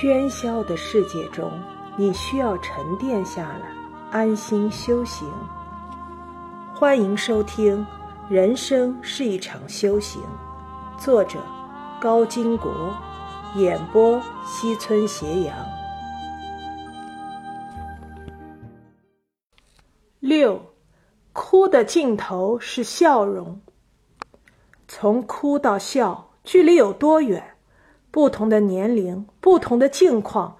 喧嚣的世界中，你需要沉淀下来，安心修行。欢迎收听《人生是一场修行》，作者高金国，演播西村斜阳。六，哭的尽头是笑容。从哭到笑，距离有多远？不同的年龄，不同的境况，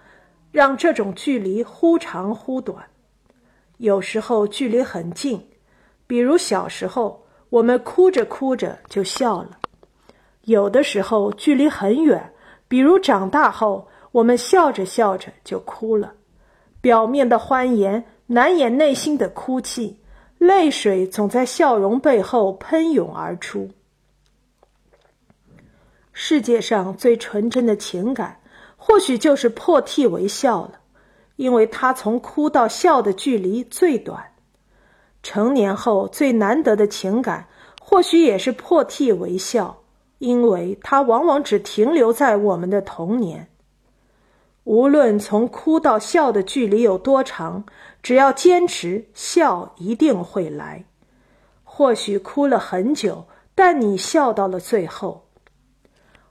让这种距离忽长忽短。有时候距离很近，比如小时候，我们哭着哭着就笑了；有的时候距离很远，比如长大后，我们笑着笑着就哭了。表面的欢颜难掩内心的哭泣，泪水总在笑容背后喷涌而出。世界上最纯真的情感，或许就是破涕为笑了，因为它从哭到笑的距离最短。成年后最难得的情感，或许也是破涕为笑，因为它往往只停留在我们的童年。无论从哭到笑的距离有多长，只要坚持，笑一定会来。或许哭了很久，但你笑到了最后。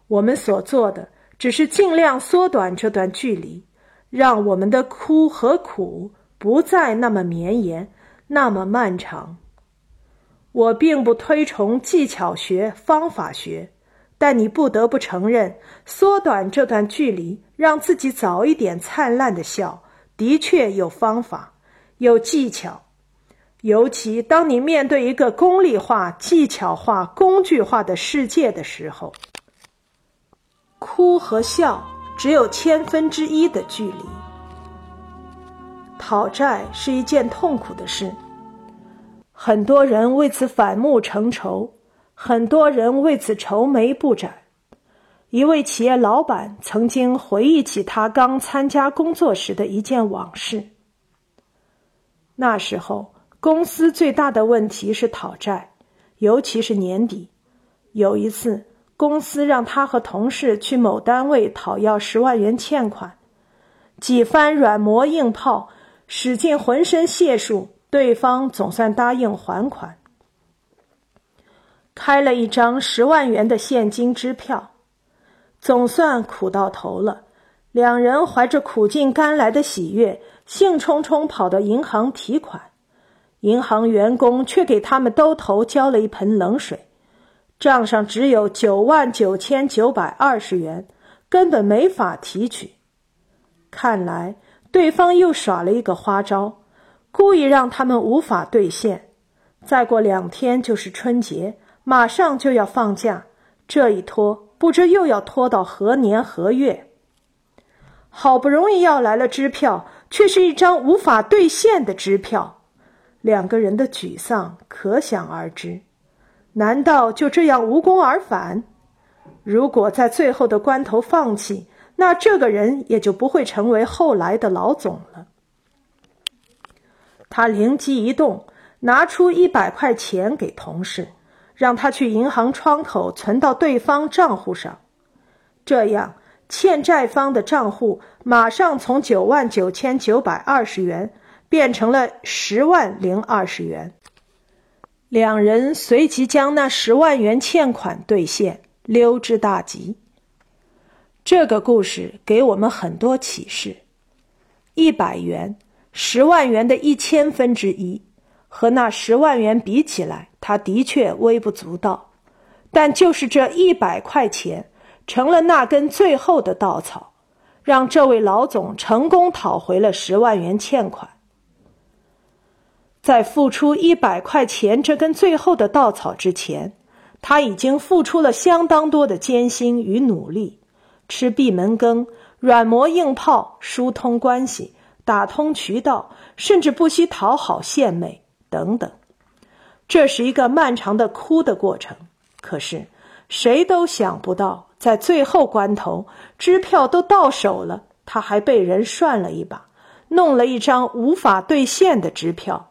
我们所做的只是尽量缩短这段距离，让我们的哭和苦不再那么绵延，那么漫长。我并不推崇技巧学、方法学，但你不得不承认，缩短这段距离，让自己早一点灿烂的笑，的确有方法、有技巧。尤其当你面对一个功利化、技巧化、工具化的世界的时候。哭和笑只有千分之一的距离。讨债是一件痛苦的事，很多人为此反目成仇，很多人为此愁眉不展。一位企业老板曾经回忆起他刚参加工作时的一件往事。那时候，公司最大的问题是讨债，尤其是年底。有一次。公司让他和同事去某单位讨要十万元欠款，几番软磨硬泡，使尽浑身解数，对方总算答应还款，开了一张十万元的现金支票，总算苦到头了。两人怀着苦尽甘来的喜悦，兴冲冲跑到银行提款，银行员工却给他们兜头浇了一盆冷水。账上只有九万九千九百二十元，根本没法提取。看来对方又耍了一个花招，故意让他们无法兑现。再过两天就是春节，马上就要放假，这一拖不知又要拖到何年何月。好不容易要来了支票，却是一张无法兑现的支票，两个人的沮丧可想而知。难道就这样无功而返？如果在最后的关头放弃，那这个人也就不会成为后来的老总了。他灵机一动，拿出一百块钱给同事，让他去银行窗口存到对方账户上，这样欠债方的账户马上从九万九千九百二十元变成了十万零二十元。两人随即将那十万元欠款兑现，溜之大吉。这个故事给我们很多启示：一百元、十万元的一千分之一，和那十万元比起来，他的确微不足道。但就是这一百块钱，成了那根最后的稻草，让这位老总成功讨回了十万元欠款。在付出一百块钱这根最后的稻草之前，他已经付出了相当多的艰辛与努力，吃闭门羹，软磨硬泡，疏通关系，打通渠道，甚至不惜讨好献媚等等。这是一个漫长的哭的过程。可是，谁都想不到，在最后关头，支票都到手了，他还被人涮了一把，弄了一张无法兑现的支票。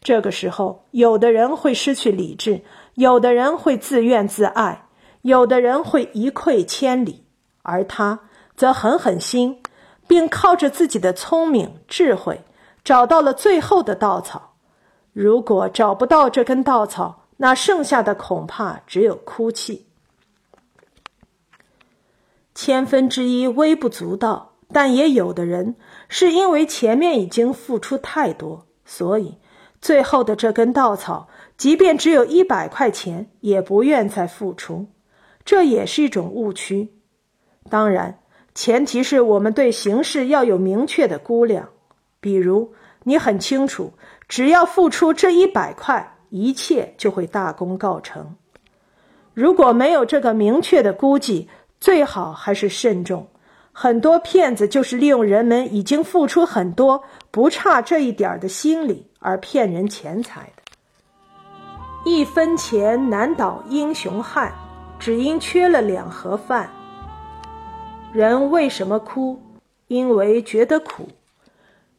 这个时候，有的人会失去理智，有的人会自怨自艾，有的人会一溃千里，而他则狠狠心，并靠着自己的聪明智慧找到了最后的稻草。如果找不到这根稻草，那剩下的恐怕只有哭泣。千分之一微不足道，但也有的人是因为前面已经付出太多，所以最后的这根稻草，即便只有一百块钱，也不愿再付出。这也是一种误区。当然，前提是我们对形势要有明确的估量。比如，你很清楚，只要付出这一百块，一切就会大功告成。如果没有这个明确的估计，最好还是慎重。很多骗子就是利用人们已经付出很多，不差这一点的心理而骗人钱财的。一分钱难倒英雄汉，只因缺了两盒饭。人为什么哭？因为觉得苦。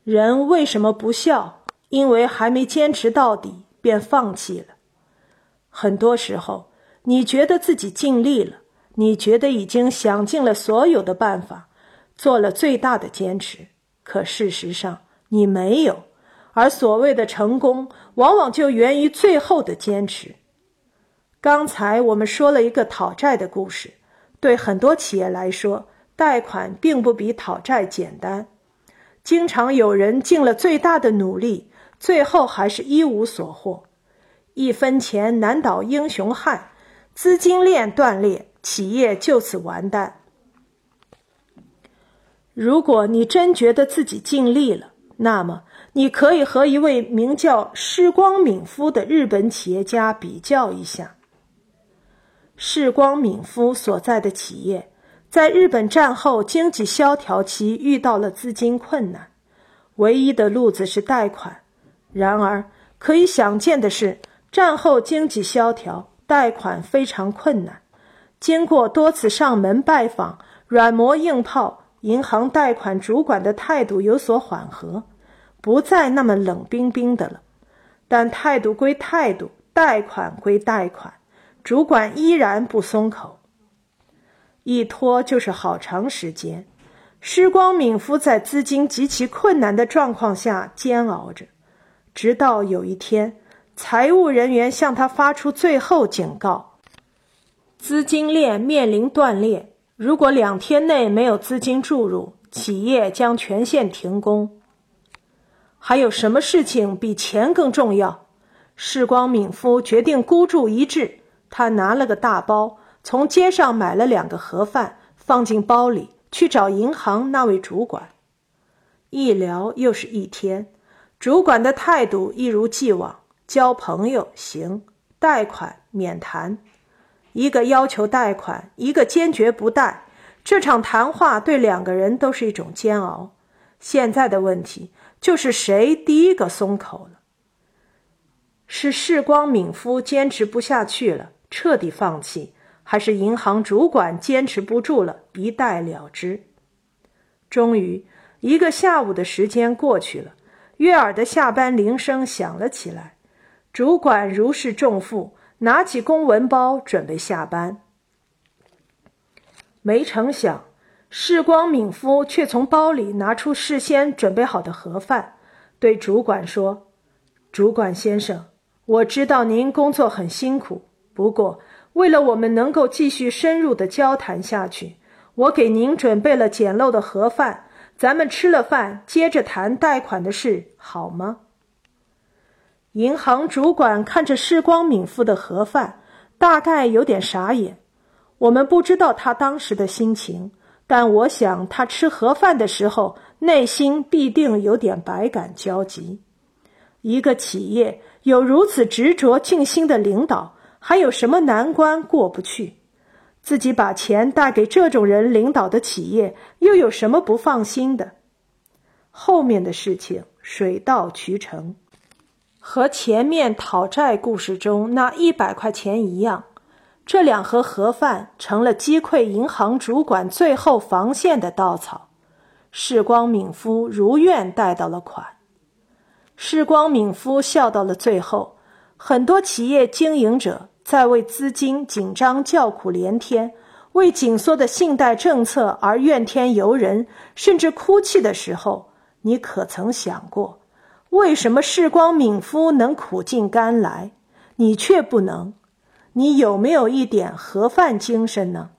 人为什么不笑？因为还没坚持到底，便放弃了。很多时候，你觉得自己尽力了。你觉得已经想尽了所有的办法，做了最大的坚持，可事实上你没有。而所谓的成功，往往就源于最后的坚持。刚才我们说了一个讨债的故事，对很多企业来说，贷款并不比讨债简单。经常有人尽了最大的努力，最后还是一无所获。一分钱难倒英雄汉，资金链断裂。企业就此完蛋。如果你真觉得自己尽力了，那么你可以和一位名叫世光敏夫的日本企业家比较一下。世光敏夫所在的企业在日本战后经济萧条期遇到了资金困难，唯一的路子是贷款。然而，可以想见的是，战后经济萧条，贷款非常困难。经过多次上门拜访，软磨硬泡，银行贷款主管的态度有所缓和，不再那么冷冰冰的了。但态度归态度，贷款归贷款，主管依然不松口。一拖就是好长时间。施光敏夫在资金极其困难的状况下煎熬着，直到有一天，财务人员向他发出最后警告。资金链面临断裂，如果两天内没有资金注入，企业将全线停工。还有什么事情比钱更重要？世光敏夫决定孤注一掷，他拿了个大包，从街上买了两个盒饭，放进包里，去找银行那位主管。一聊又是一天，主管的态度一如既往：交朋友行，贷款免谈。一个要求贷款，一个坚决不贷。这场谈话对两个人都是一种煎熬。现在的问题就是谁第一个松口了？是世光敏夫坚持不下去了，彻底放弃，还是银行主管坚持不住了，一贷了之？终于，一个下午的时间过去了，悦耳的下班铃声响了起来，主管如释重负。拿起公文包准备下班，没成想，世光敏夫却从包里拿出事先准备好的盒饭，对主管说：“主管先生，我知道您工作很辛苦，不过为了我们能够继续深入的交谈下去，我给您准备了简陋的盒饭，咱们吃了饭接着谈贷款的事，好吗？”银行主管看着世光敏夫的盒饭，大概有点傻眼。我们不知道他当时的心情，但我想他吃盒饭的时候，内心必定有点百感交集。一个企业有如此执着尽心的领导，还有什么难关过不去？自己把钱带给这种人领导的企业，又有什么不放心的？后面的事情水到渠成。和前面讨债故事中那一百块钱一样，这两盒盒饭成了击溃银行主管最后防线的稻草。世光敏夫如愿贷到了款，世光敏夫笑到了最后。很多企业经营者在为资金紧张叫苦连天，为紧缩的信贷政策而怨天尤人，甚至哭泣的时候，你可曾想过，为什么世光敏夫能苦尽甘来，你却不能？你有没有一点盒饭精神呢？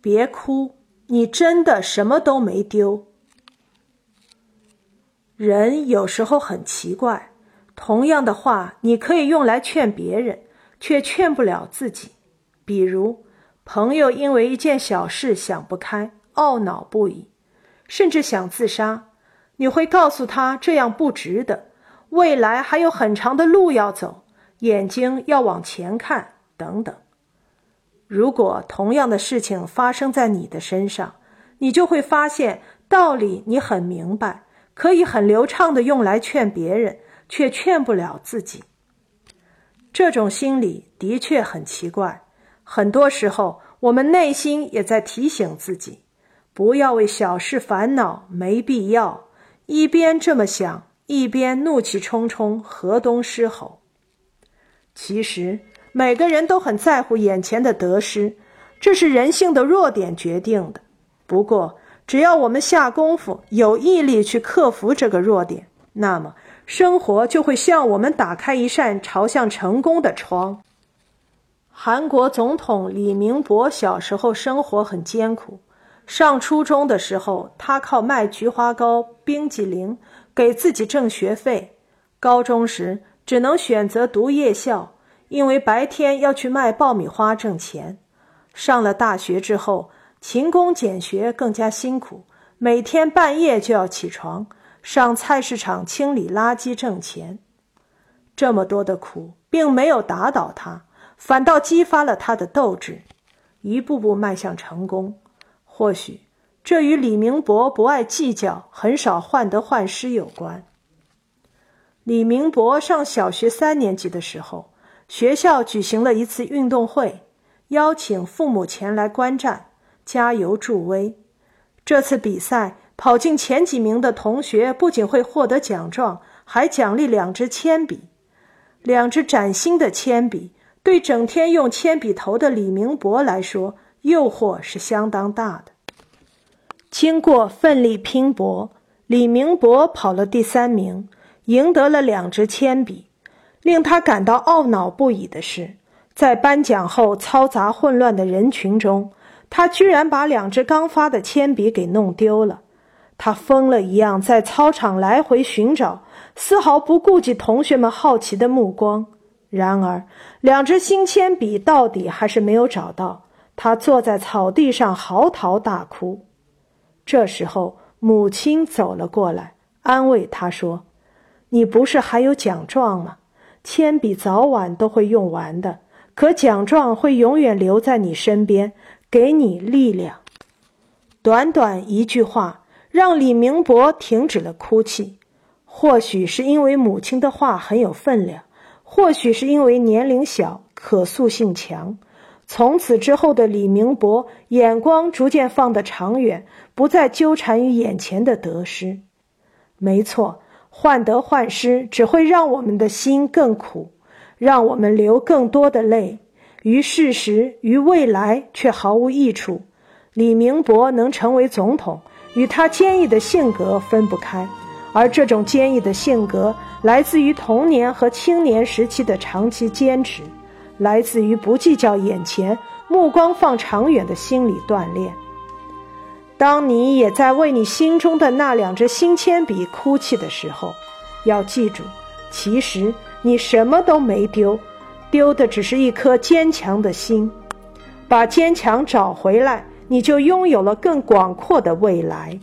别哭，你真的什么都没丢。人有时候很奇怪，同样的话，你可以用来劝别人，却劝不了自己。比如，朋友因为一件小事想不开，懊恼不已，甚至想自杀。你会告诉他这样不值得，未来还有很长的路要走，眼睛要往前看，等等。如果同样的事情发生在你的身上，你就会发现道理你很明白，可以很流畅的用来劝别人，却劝不了自己。这种心理的确很奇怪。很多时候，我们内心也在提醒自己，不要为小事烦恼，没必要。一边这么想，一边怒气冲冲，河东狮吼。其实，每个人都很在乎眼前的得失，这是人性的弱点决定的。不过，只要我们下功夫，有毅力去克服这个弱点，那么生活就会向我们打开一扇朝向成功的窗。韩国总统李明博小时候生活很艰苦。上初中的时候，他靠卖菊花糕、冰激凌给自己挣学费；高中时只能选择读夜校，因为白天要去卖爆米花挣钱。上了大学之后，勤工俭学更加辛苦，每天半夜就要起床上菜市场清理垃圾挣钱。这么多的苦，并没有打倒他。反倒激发了他的斗志，一步步迈向成功。或许这与李明博不爱计较、很少患得患失有关。李明博上小学三年级的时候，学校举行了一次运动会，邀请父母前来观战，加油助威。这次比赛跑进前几名的同学不仅会获得奖状，还奖励两支铅笔，两支崭新的铅笔。对整天用铅笔头的李明博来说，诱惑是相当大的。经过奋力拼搏，李明博跑了第三名，赢得了两支铅笔。令他感到懊恼不已的是，在颁奖后嘈杂混乱的人群中，他居然把两支刚发的铅笔给弄丢了。他疯了一样在操场来回寻找，丝毫不顾及同学们好奇的目光。然而，两支新铅笔到底还是没有找到。他坐在草地上嚎啕大哭。这时候，母亲走了过来，安慰他说：“你不是还有奖状吗？铅笔早晚都会用完的，可奖状会永远留在你身边，给你力量。”短短一句话，让李明博停止了哭泣。或许是因为母亲的话很有分量。或许是因为年龄小、可塑性强，从此之后的李明博眼光逐渐放得长远，不再纠缠于眼前的得失。没错，患得患失只会让我们的心更苦，让我们流更多的泪，于事实、于未来却毫无益处。李明博能成为总统，与他坚毅的性格分不开。而这种坚毅的性格，来自于童年和青年时期的长期坚持，来自于不计较眼前、目光放长远的心理锻炼。当你也在为你心中的那两支新铅笔哭泣的时候，要记住，其实你什么都没丢，丢的只是一颗坚强的心。把坚强找回来，你就拥有了更广阔的未来。